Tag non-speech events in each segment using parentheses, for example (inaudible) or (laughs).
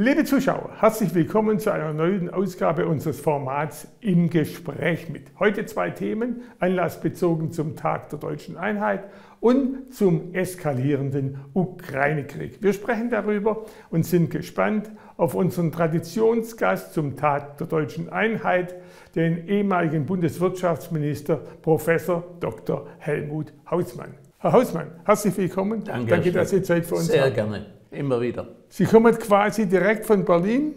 Liebe Zuschauer, herzlich willkommen zu einer neuen Ausgabe unseres Formats Im Gespräch mit. Heute zwei Themen, anlassbezogen zum Tag der deutschen Einheit und zum eskalierenden Ukraine-Krieg. Wir sprechen darüber und sind gespannt auf unseren Traditionsgast zum Tag der deutschen Einheit, den ehemaligen Bundeswirtschaftsminister Professor Dr. Helmut Hausmann. Herr Hausmann, herzlich willkommen. Danke, Danke dass Sie Zeit für uns Sehr haben. Sehr gerne, immer wieder. Sie kommen quasi direkt von Berlin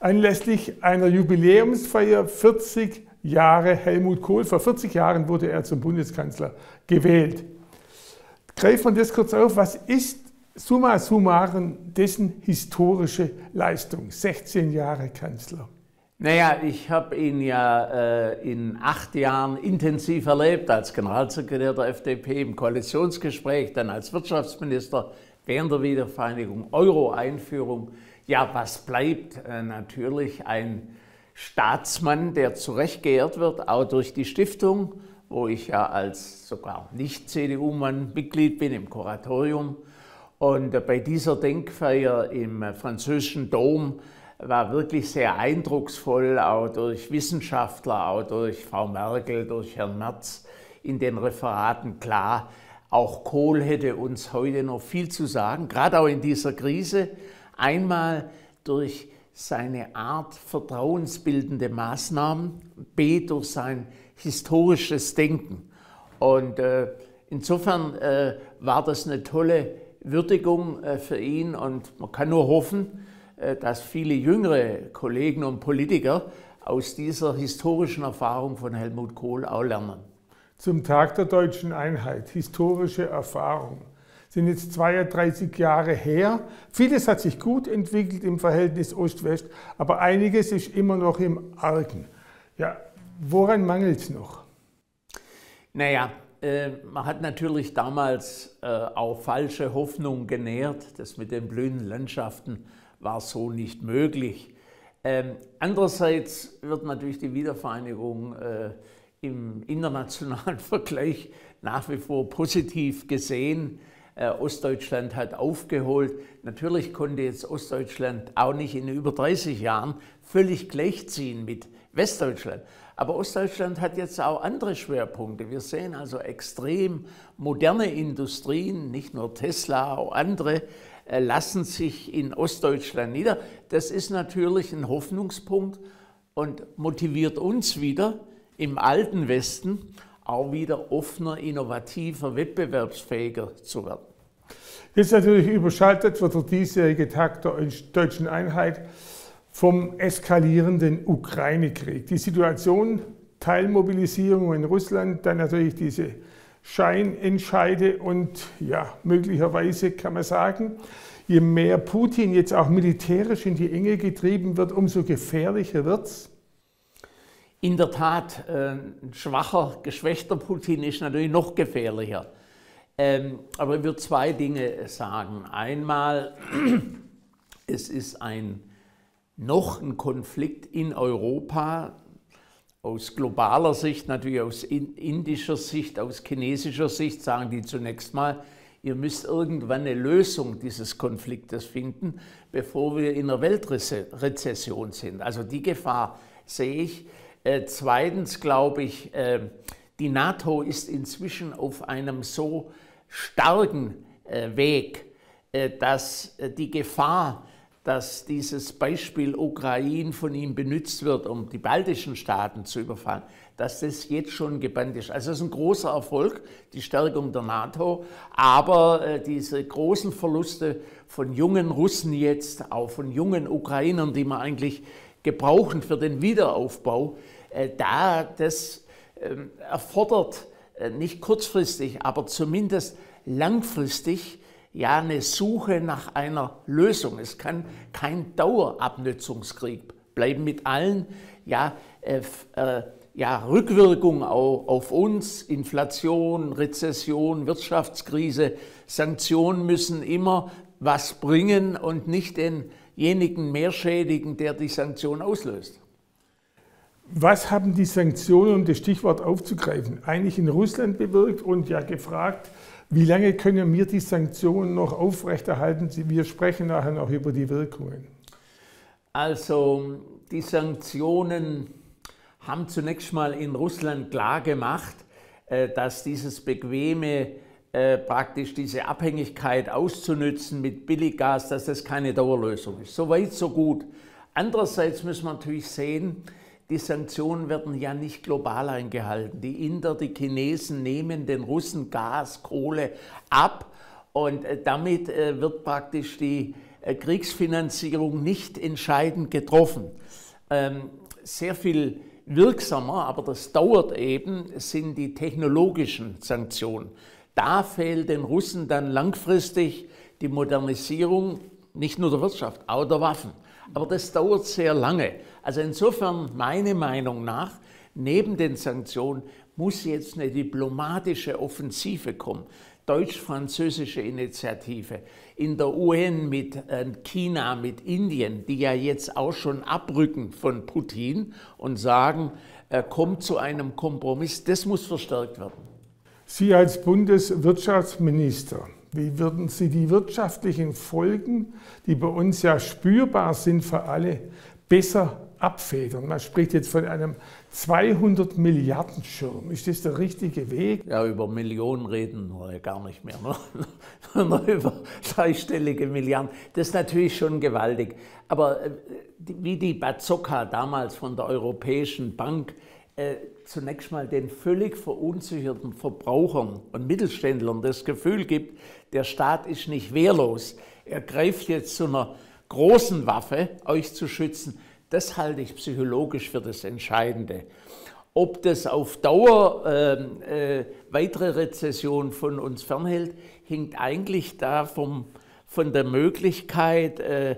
anlässlich einer Jubiläumsfeier 40 Jahre Helmut Kohl. Vor 40 Jahren wurde er zum Bundeskanzler gewählt. Greifen wir das kurz auf. Was ist summa summarum dessen historische Leistung? 16 Jahre Kanzler. Naja, ich habe ihn ja äh, in acht Jahren intensiv erlebt als Generalsekretär der FDP im Koalitionsgespräch, dann als Wirtschaftsminister während der Wiedervereinigung, Euro-Einführung. Ja, was bleibt? Äh, natürlich ein Staatsmann, der zu Recht geehrt wird, auch durch die Stiftung, wo ich ja als sogar Nicht-CDU-Mann Mitglied bin im Kuratorium. Und äh, bei dieser Denkfeier im äh, französischen Dom war wirklich sehr eindrucksvoll, auch durch Wissenschaftler, auch durch Frau Merkel, durch Herrn Merz in den Referaten klar. Auch Kohl hätte uns heute noch viel zu sagen, gerade auch in dieser Krise. Einmal durch seine Art vertrauensbildende Maßnahmen, B durch sein historisches Denken. Und äh, insofern äh, war das eine tolle Würdigung äh, für ihn und man kann nur hoffen, äh, dass viele jüngere Kollegen und Politiker aus dieser historischen Erfahrung von Helmut Kohl auch lernen. Zum Tag der deutschen Einheit, historische Erfahrung, sind jetzt 32 Jahre her. Vieles hat sich gut entwickelt im Verhältnis Ost-West, aber einiges ist immer noch im Argen. Ja, woran mangelt es noch? Naja, äh, man hat natürlich damals äh, auch falsche Hoffnungen genährt, das mit den blühenden Landschaften war so nicht möglich. Ähm, andererseits wird natürlich die Wiedervereinigung äh, im internationalen (laughs) Vergleich nach wie vor positiv gesehen. Äh, Ostdeutschland hat aufgeholt. Natürlich konnte jetzt Ostdeutschland auch nicht in über 30 Jahren völlig gleichziehen mit Westdeutschland. Aber Ostdeutschland hat jetzt auch andere Schwerpunkte. Wir sehen also extrem moderne Industrien, nicht nur Tesla, auch andere, äh, lassen sich in Ostdeutschland nieder. Das ist natürlich ein Hoffnungspunkt und motiviert uns wieder im alten Westen auch wieder offener, innovativer, wettbewerbsfähiger zu werden. Jetzt natürlich überschaltet wird der diesjährige Tag der deutschen Einheit vom eskalierenden Ukraine-Krieg. Die Situation, Teilmobilisierung in Russland, dann natürlich diese Scheinentscheide und ja, möglicherweise kann man sagen, je mehr Putin jetzt auch militärisch in die Enge getrieben wird, umso gefährlicher wird es. In der Tat, äh, ein schwacher, geschwächter Putin ist natürlich noch gefährlicher. Ähm, aber ich würde zwei Dinge sagen. Einmal, (clears throat) es ist ein noch ein Konflikt in Europa, aus globaler Sicht, natürlich aus indischer Sicht, aus chinesischer Sicht, sagen die zunächst mal, ihr müsst irgendwann eine Lösung dieses Konfliktes finden, bevor wir in einer Weltrezession sind. Also die Gefahr sehe ich. Äh, zweitens glaube ich, äh, die NATO ist inzwischen auf einem so starken äh, Weg, äh, dass die Gefahr, dass dieses Beispiel Ukraine von ihm benutzt wird, um die baltischen Staaten zu überfallen, dass das jetzt schon gebannt ist. Also es ist ein großer Erfolg, die Stärkung der NATO, aber diese großen Verluste von jungen Russen jetzt, auch von jungen Ukrainern, die man eigentlich gebrauchen für den Wiederaufbau, äh, da das äh, erfordert äh, nicht kurzfristig, aber zumindest langfristig ja eine Suche nach einer Lösung. Es kann kein Dauerabnützungskrieg bleiben mit allen ja, äh, äh, ja, Rückwirkungen auf, auf uns, Inflation, Rezession, Wirtschaftskrise, Sanktionen müssen immer was bringen und nicht denjenigen mehr schädigen, der die Sanktion auslöst. Was haben die Sanktionen, um das Stichwort aufzugreifen, eigentlich in Russland bewirkt und ja gefragt, wie lange können wir die Sanktionen noch aufrechterhalten? Wir sprechen nachher noch über die Wirkungen. Also die Sanktionen haben zunächst mal in Russland klar gemacht, äh, dass dieses bequeme äh, praktisch diese Abhängigkeit auszunützen mit Billiggas, dass das keine Dauerlösung ist. So weit, so gut. Andererseits müssen wir natürlich sehen, die Sanktionen werden ja nicht global eingehalten. Die Inder, die Chinesen nehmen den Russen Gas, Kohle ab und äh, damit wird praktisch die Kriegsfinanzierung nicht entscheidend getroffen. Ähm, sehr viel wirksamer, aber das dauert eben, sind die technologischen Sanktionen. Da fehlt den Russen dann langfristig die Modernisierung nicht nur der Wirtschaft, auch der Waffen. Aber das dauert sehr lange. Also insofern, meine Meinung nach, neben den Sanktionen muss jetzt eine diplomatische Offensive kommen deutsch-französische Initiative in der UN mit äh, China, mit Indien, die ja jetzt auch schon abrücken von Putin und sagen, er kommt zu einem Kompromiss, das muss verstärkt werden. Sie als Bundeswirtschaftsminister, wie würden Sie die wirtschaftlichen Folgen, die bei uns ja spürbar sind für alle, besser abfedern? Man spricht jetzt von einem 200 Milliarden Schirm. Ist das der richtige Weg? Ja, über Millionen reden wir gar nicht mehr. Ne? (laughs) Nur über dreistellige Milliarden. Das ist natürlich schon gewaltig. Aber äh, wie die Bazooka damals von der Europäischen Bank äh, zunächst mal den völlig verunsicherten Verbrauchern und Mittelständlern das Gefühl gibt, der Staat ist nicht wehrlos. Er greift jetzt zu einer großen Waffe, euch zu schützen das halte ich psychologisch für das Entscheidende. Ob das auf Dauer äh, äh, weitere Rezession von uns fernhält, hängt eigentlich da vom, von der Möglichkeit, äh,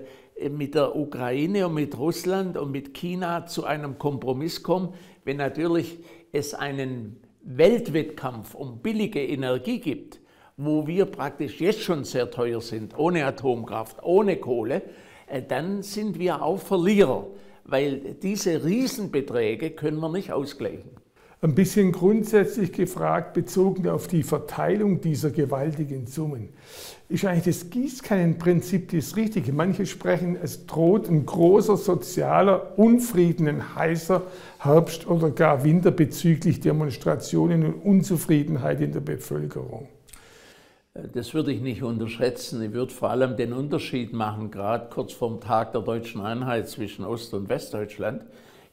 mit der Ukraine und mit Russland und mit China zu einem Kompromiss kommen, wenn natürlich es einen Weltwettkampf um billige Energie gibt, wo wir praktisch jetzt schon sehr teuer sind, ohne Atomkraft, ohne Kohle, äh, dann sind wir auch Verlierer, weil diese Riesenbeträge können wir nicht ausgleichen. Ein bisschen grundsätzlich gefragt, bezogen auf die Verteilung dieser gewaltigen Summen. Ist eigentlich das Gießkannenprinzip das Richtige? Manche sprechen, es droht ein großer sozialer Unfrieden, ein heißer Herbst oder gar Winter bezüglich Demonstrationen und Unzufriedenheit in der Bevölkerung. Das würde ich nicht unterschätzen. Ich würde vor allem den Unterschied machen, gerade kurz vorm Tag der deutschen Einheit zwischen Ost- und Westdeutschland.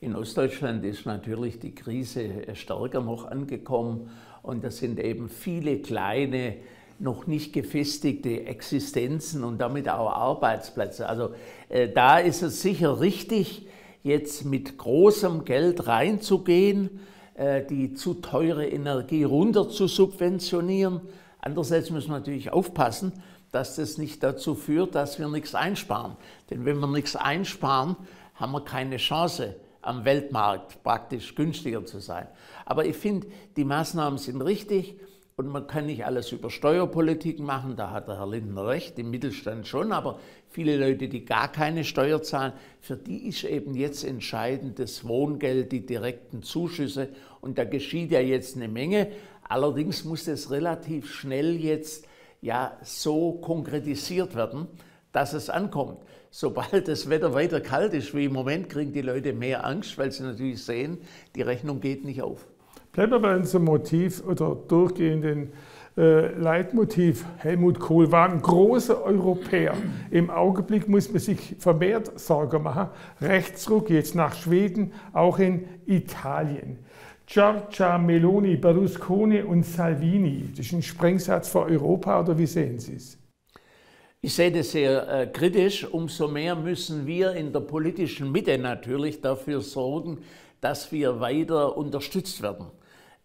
In Ostdeutschland ist natürlich die Krise stärker noch angekommen und das sind eben viele kleine, noch nicht gefestigte Existenzen und damit auch Arbeitsplätze. Also äh, da ist es sicher richtig, jetzt mit großem Geld reinzugehen, äh, die zu teure Energie runter zu subventionieren Andererseits müssen wir natürlich aufpassen, dass das nicht dazu führt, dass wir nichts einsparen. Denn wenn wir nichts einsparen, haben wir keine Chance, am Weltmarkt praktisch günstiger zu sein. Aber ich finde, die Maßnahmen sind richtig und man kann nicht alles über Steuerpolitik machen, da hat der Herr Lindner recht, im Mittelstand schon, aber viele Leute, die gar keine Steuer zahlen, für die ist eben jetzt entscheidend das Wohngeld, die direkten Zuschüsse und da geschieht ja jetzt eine Menge. Allerdings muss es relativ schnell jetzt ja so konkretisiert werden, dass es ankommt. Sobald das Wetter weiter kalt ist wie im Moment, kriegen die Leute mehr Angst, weil sie natürlich sehen, die Rechnung geht nicht auf. Bleiben wir bei unserem Motiv oder durchgehenden äh, Leitmotiv. Helmut Kohl war ein großer Europäer. Im Augenblick muss man sich vermehrt Sorge machen. Rechtsruck jetzt nach Schweden, auch in Italien. Giorgia Meloni, Berlusconi und Salvini. Das ist ein Sprengsatz für Europa oder wie sehen Sie es? Ich sehe das sehr äh, kritisch. Umso mehr müssen wir in der politischen Mitte natürlich dafür sorgen, dass wir weiter unterstützt werden.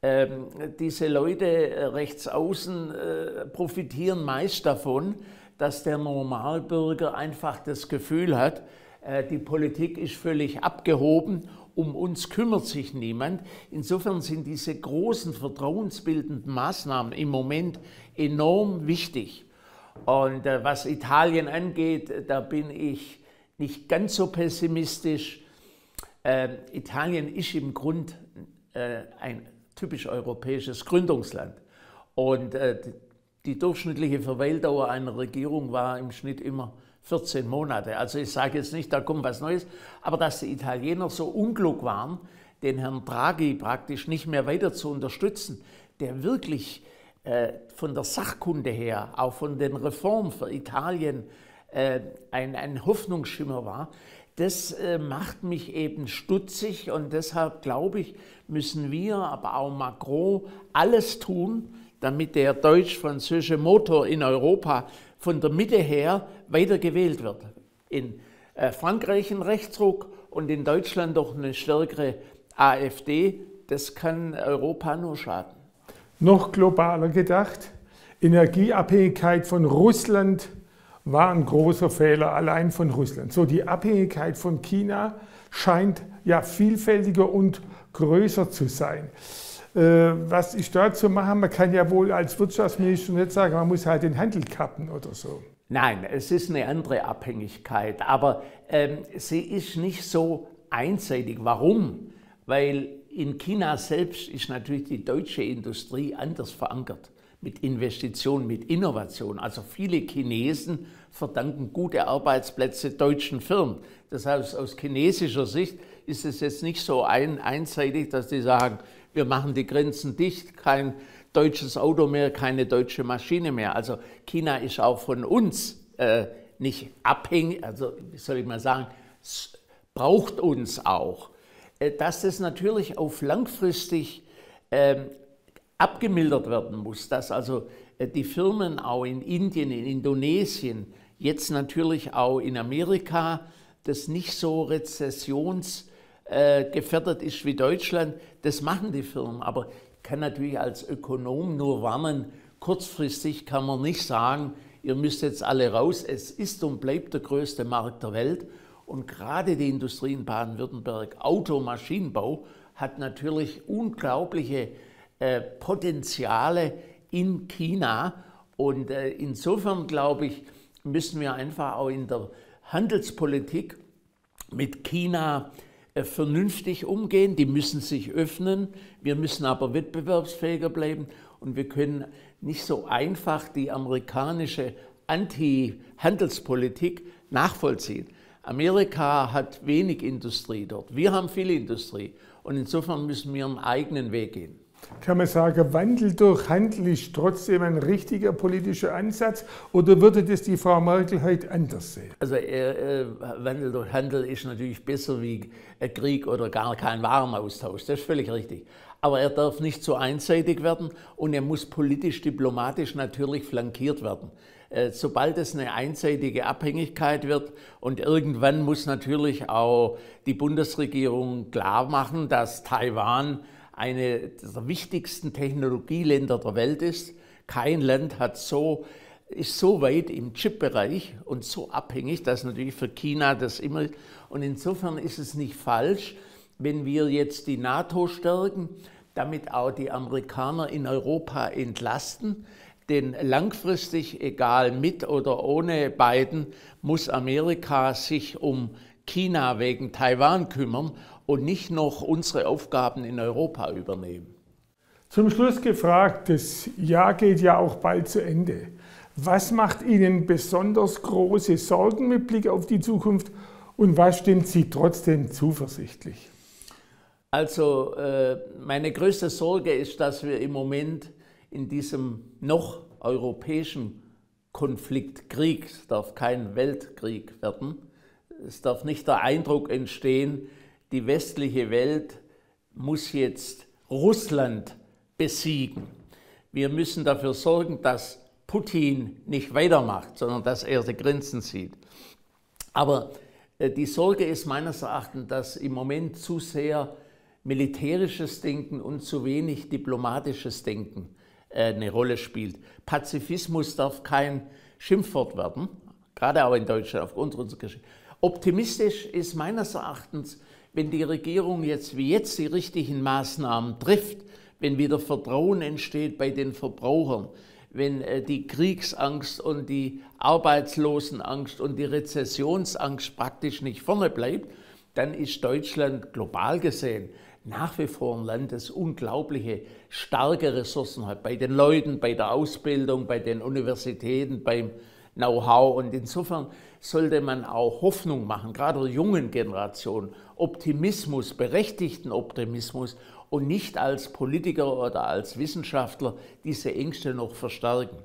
Ähm, diese Leute äh, rechts außen äh, profitieren meist davon, dass der Normalbürger einfach das Gefühl hat, äh, die Politik ist völlig abgehoben um uns kümmert sich niemand. Insofern sind diese großen vertrauensbildenden Maßnahmen im Moment enorm wichtig. Und äh, was Italien angeht, da bin ich nicht ganz so pessimistisch. Äh, Italien ist im Grund äh, ein typisch europäisches Gründungsland. Und äh, die durchschnittliche Verweildauer einer Regierung war im Schnitt immer 14 Monate. Also ich sage jetzt nicht, da kommt was Neues, aber dass die Italiener so unklug waren, den Herrn Draghi praktisch nicht mehr weiter zu unterstützen, der wirklich äh, von der Sachkunde her, auch von den Reformen für Italien äh, ein, ein Hoffnungsschimmer war, das äh, macht mich eben stutzig und deshalb glaube ich, müssen wir, aber auch Macron, alles tun, damit der deutsch-französische Motor in Europa von der Mitte her weiter gewählt wird. In äh, Frankreich ein Rechtsruck und in Deutschland doch eine stärkere AfD. Das kann Europa nur schaden. Noch globaler gedacht, Energieabhängigkeit von Russland war ein großer Fehler allein von Russland. So die Abhängigkeit von China scheint ja vielfältiger und größer zu sein. Äh, was ist da zu machen? Man kann ja wohl als Wirtschaftsminister nicht sagen, man muss halt den Handel kappen oder so. Nein, es ist eine andere Abhängigkeit, aber ähm, sie ist nicht so einseitig. Warum? Weil in China selbst ist natürlich die deutsche Industrie anders verankert mit Investitionen, mit Innovation. Also viele Chinesen verdanken gute Arbeitsplätze deutschen Firmen. Das heißt, aus chinesischer Sicht ist es jetzt nicht so ein, einseitig, dass die sagen, wir machen die Grenzen dicht, kein deutsches Auto mehr, keine deutsche Maschine mehr. Also China ist auch von uns äh, nicht abhängig, also wie soll ich mal sagen, braucht uns auch. Äh, dass das natürlich auf langfristig ähm, abgemildert werden muss, dass also äh, die Firmen auch in Indien, in Indonesien, jetzt natürlich auch in Amerika, das nicht so rezessionsgefährdet äh, ist wie Deutschland, das machen die Firmen. Aber ich kann natürlich als Ökonom nur warnen, kurzfristig kann man nicht sagen, ihr müsst jetzt alle raus. Es ist und bleibt der größte Markt der Welt. Und gerade die Industrie in Baden-Württemberg, Auto, Maschinenbau, hat natürlich unglaubliche äh, Potenziale in China. Und äh, insofern glaube ich, müssen wir einfach auch in der Handelspolitik mit China äh, vernünftig umgehen. Die müssen sich öffnen. Wir müssen aber wettbewerbsfähiger bleiben. Und wir können nicht so einfach die amerikanische Anti-Handelspolitik nachvollziehen. Amerika hat wenig Industrie dort. Wir haben viel Industrie. Und insofern müssen wir einen eigenen Weg gehen. Kann man sagen, Wandel durch Handel ist trotzdem ein richtiger politischer Ansatz oder würde das die Frau Merkel heute anders sehen? Also äh, äh, Wandel durch Handel ist natürlich besser wie Krieg oder gar kein Warenaustausch, das ist völlig richtig. Aber er darf nicht zu einseitig werden und er muss politisch, diplomatisch natürlich flankiert werden. Äh, sobald es eine einseitige Abhängigkeit wird und irgendwann muss natürlich auch die Bundesregierung klar machen, dass Taiwan eine der wichtigsten Technologieländer der Welt ist. Kein Land hat so, ist so weit im Chip-Bereich und so abhängig, dass natürlich für China das immer. Und insofern ist es nicht falsch, wenn wir jetzt die NATO stärken, damit auch die Amerikaner in Europa entlasten. Denn langfristig, egal mit oder ohne Biden, muss Amerika sich um China wegen Taiwan kümmern und nicht noch unsere Aufgaben in Europa übernehmen. Zum Schluss gefragt, das Jahr geht ja auch bald zu Ende. Was macht Ihnen besonders große Sorgen mit Blick auf die Zukunft und was stimmt Sie trotzdem zuversichtlich? Also äh, meine größte Sorge ist, dass wir im Moment in diesem noch europäischen Konflikt, Krieg, es darf kein Weltkrieg werden, es darf nicht der Eindruck entstehen, die westliche Welt muss jetzt Russland besiegen. Wir müssen dafür sorgen, dass Putin nicht weitermacht, sondern dass er die Grenzen sieht. Aber äh, die Sorge ist meines Erachtens, dass im Moment zu sehr militärisches Denken und zu wenig diplomatisches Denken eine Rolle spielt. Pazifismus darf kein Schimpfwort werden, gerade auch in Deutschland aufgrund unserer Geschichte. Optimistisch ist meines Erachtens, wenn die Regierung jetzt wie jetzt die richtigen Maßnahmen trifft, wenn wieder Vertrauen entsteht bei den Verbrauchern, wenn äh, die Kriegsangst und die Arbeitslosenangst und die Rezessionsangst praktisch nicht vorne bleibt, dann ist Deutschland global gesehen nach wie vor ein Land, das unglaubliche starke Ressourcen hat, bei den Leuten, bei der Ausbildung, bei den Universitäten, beim Know-how. Und insofern sollte man auch Hoffnung machen, gerade der jungen Generation, Optimismus, berechtigten Optimismus und nicht als Politiker oder als Wissenschaftler diese Ängste noch verstärken.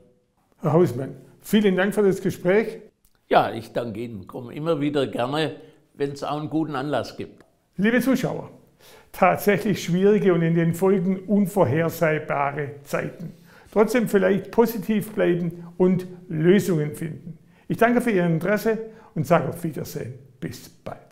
Herr Hausmann, vielen Dank für das Gespräch. Ja, ich danke Ihnen. Komme immer wieder gerne, wenn es auch einen guten Anlass gibt. Liebe Zuschauer, tatsächlich schwierige und in den Folgen unvorhersehbare Zeiten. Trotzdem vielleicht positiv bleiben und Lösungen finden. Ich danke für Ihr Interesse und sage auf Wiedersehen. Bis bald.